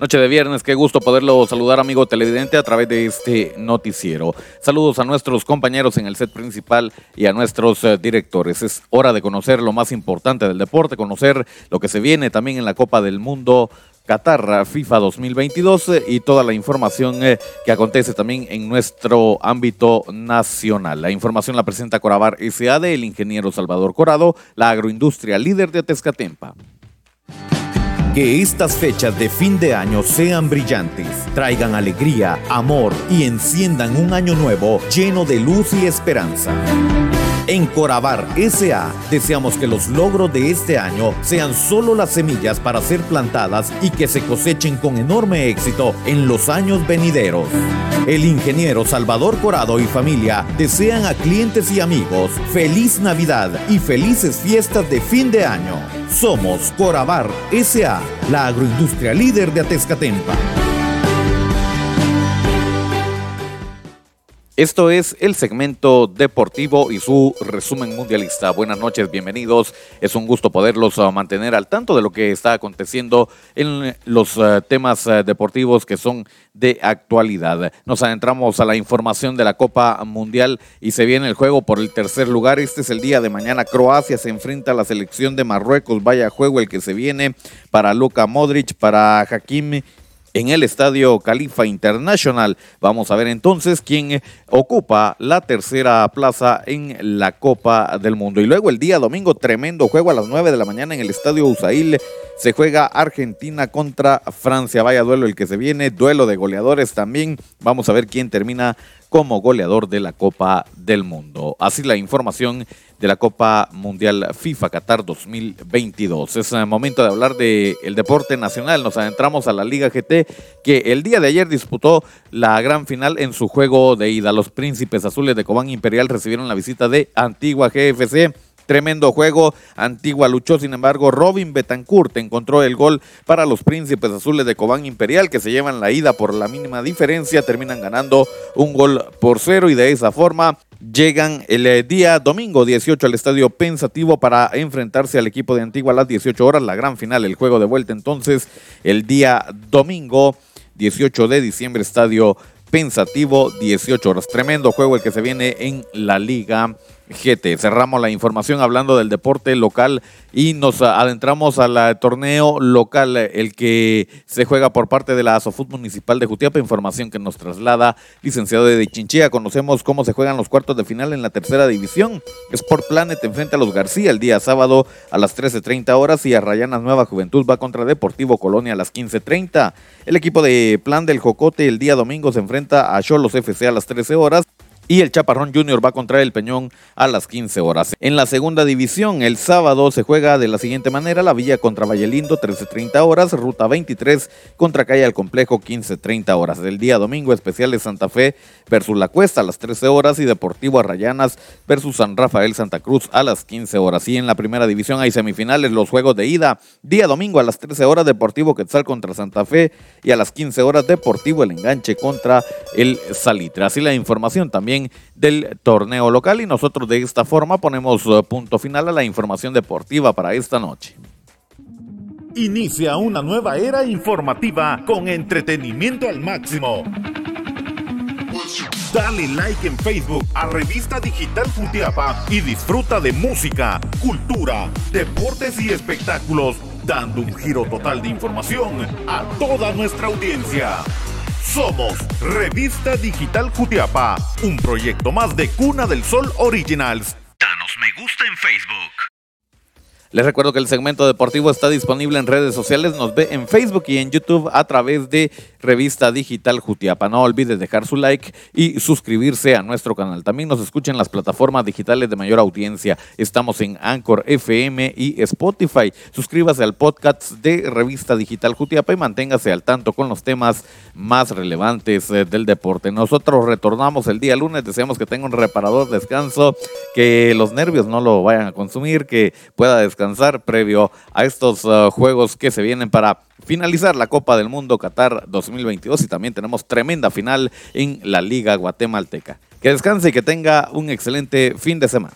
Noche de viernes, qué gusto poderlo saludar amigo televidente a través de este noticiero. Saludos a nuestros compañeros en el set principal y a nuestros eh, directores. Es hora de conocer lo más importante del deporte, conocer lo que se viene también en la Copa del Mundo Qatar FIFA 2022 eh, y toda la información eh, que acontece también en nuestro ámbito nacional. La información la presenta Corabar SAD, el ingeniero Salvador Corado, la agroindustria líder de Tezcatempa. Que estas fechas de fin de año sean brillantes, traigan alegría, amor y enciendan un año nuevo lleno de luz y esperanza. En Corabar SA deseamos que los logros de este año sean solo las semillas para ser plantadas y que se cosechen con enorme éxito en los años venideros. El ingeniero Salvador Corado y familia desean a clientes y amigos feliz Navidad y felices fiestas de fin de año. Somos Corabar SA, la agroindustria líder de Atezcatempa. Esto es el segmento deportivo y su resumen mundialista. Buenas noches, bienvenidos. Es un gusto poderlos uh, mantener al tanto de lo que está aconteciendo en los uh, temas uh, deportivos que son de actualidad. Nos adentramos a la información de la Copa Mundial y se viene el juego por el tercer lugar. Este es el día de mañana. Croacia se enfrenta a la selección de Marruecos. Vaya juego el que se viene para Luka Modric, para Hakim en el Estadio Califa International. Vamos a ver entonces quién ocupa la tercera plaza en la Copa del Mundo. Y luego el día domingo, tremendo juego a las 9 de la mañana en el Estadio Usail. Se juega Argentina contra Francia. Vaya duelo el que se viene, duelo de goleadores también. Vamos a ver quién termina como goleador de la Copa del Mundo. Así la información de la Copa Mundial FIFA Qatar 2022. Es el momento de hablar del el deporte nacional. Nos adentramos a la Liga GT que el día de ayer disputó la gran final en su juego de ida. Los príncipes azules de Cobán Imperial recibieron la visita de Antigua GFC. Tremendo juego. Antigua luchó, sin embargo, Robin Betancourt encontró el gol para los príncipes azules de Cobán Imperial, que se llevan la ida por la mínima diferencia. Terminan ganando un gol por cero y de esa forma llegan el eh, día domingo 18 al estadio Pensativo para enfrentarse al equipo de Antigua a las 18 horas, la gran final, el juego de vuelta entonces el día domingo 18 de diciembre, estadio Pensativo, 18 horas. Tremendo juego el que se viene en la Liga GT. Cerramos la información hablando del deporte local y nos adentramos al torneo local, el que se juega por parte de la Asofut Municipal de Jutiapa. Información que nos traslada licenciado de Chinchilla. Conocemos cómo se juegan los cuartos de final en la tercera división. Sport Planet enfrenta a los García el día sábado a las 13.30 horas y a Rayanas Nueva Juventud va contra Deportivo Colonia a las 15.30. El equipo de Plan del Jocote el día domingo se enfrenta a Cholos FC a las 13 horas y el Chaparrón Junior va contra el Peñón a las 15 horas. En la segunda división, el sábado se juega de la siguiente manera, la Villa contra Vallelindo 13.30 horas, Ruta 23 contra Calle al Complejo 15.30 horas. El día domingo especial de Santa Fe versus La Cuesta a las 13 horas y Deportivo Arrayanas versus San Rafael Santa Cruz a las 15 horas. Y en la primera división hay semifinales, los juegos de ida. Día domingo a las 13 horas Deportivo Quetzal contra Santa Fe y a las 15 horas Deportivo El Enganche contra el Salitre. Así la información también del torneo local y nosotros de esta forma ponemos eh, punto final a la información deportiva para esta noche. Inicia una nueva era informativa con entretenimiento al máximo. Dale like en Facebook a Revista Digital Futiapa y disfruta de música, cultura, deportes y espectáculos, dando un giro total de información a toda nuestra audiencia. Somos Revista Digital Cutiapa, un proyecto más de Cuna del Sol Originals. Danos me gusta en Facebook. Les recuerdo que el segmento deportivo está disponible en redes sociales, nos ve en Facebook y en YouTube a través de Revista Digital Jutiapa. No olvides dejar su like y suscribirse a nuestro canal. También nos escuchen las plataformas digitales de mayor audiencia. Estamos en Anchor FM y Spotify. Suscríbase al podcast de Revista Digital Jutiapa y manténgase al tanto con los temas más relevantes eh, del deporte. Nosotros retornamos el día lunes, deseamos que tenga un reparador descanso, que los nervios no lo vayan a consumir, que pueda descansar descansar previo a estos uh, juegos que se vienen para finalizar la Copa del Mundo Qatar 2022 y también tenemos tremenda final en la Liga Guatemalteca. Que descanse y que tenga un excelente fin de semana.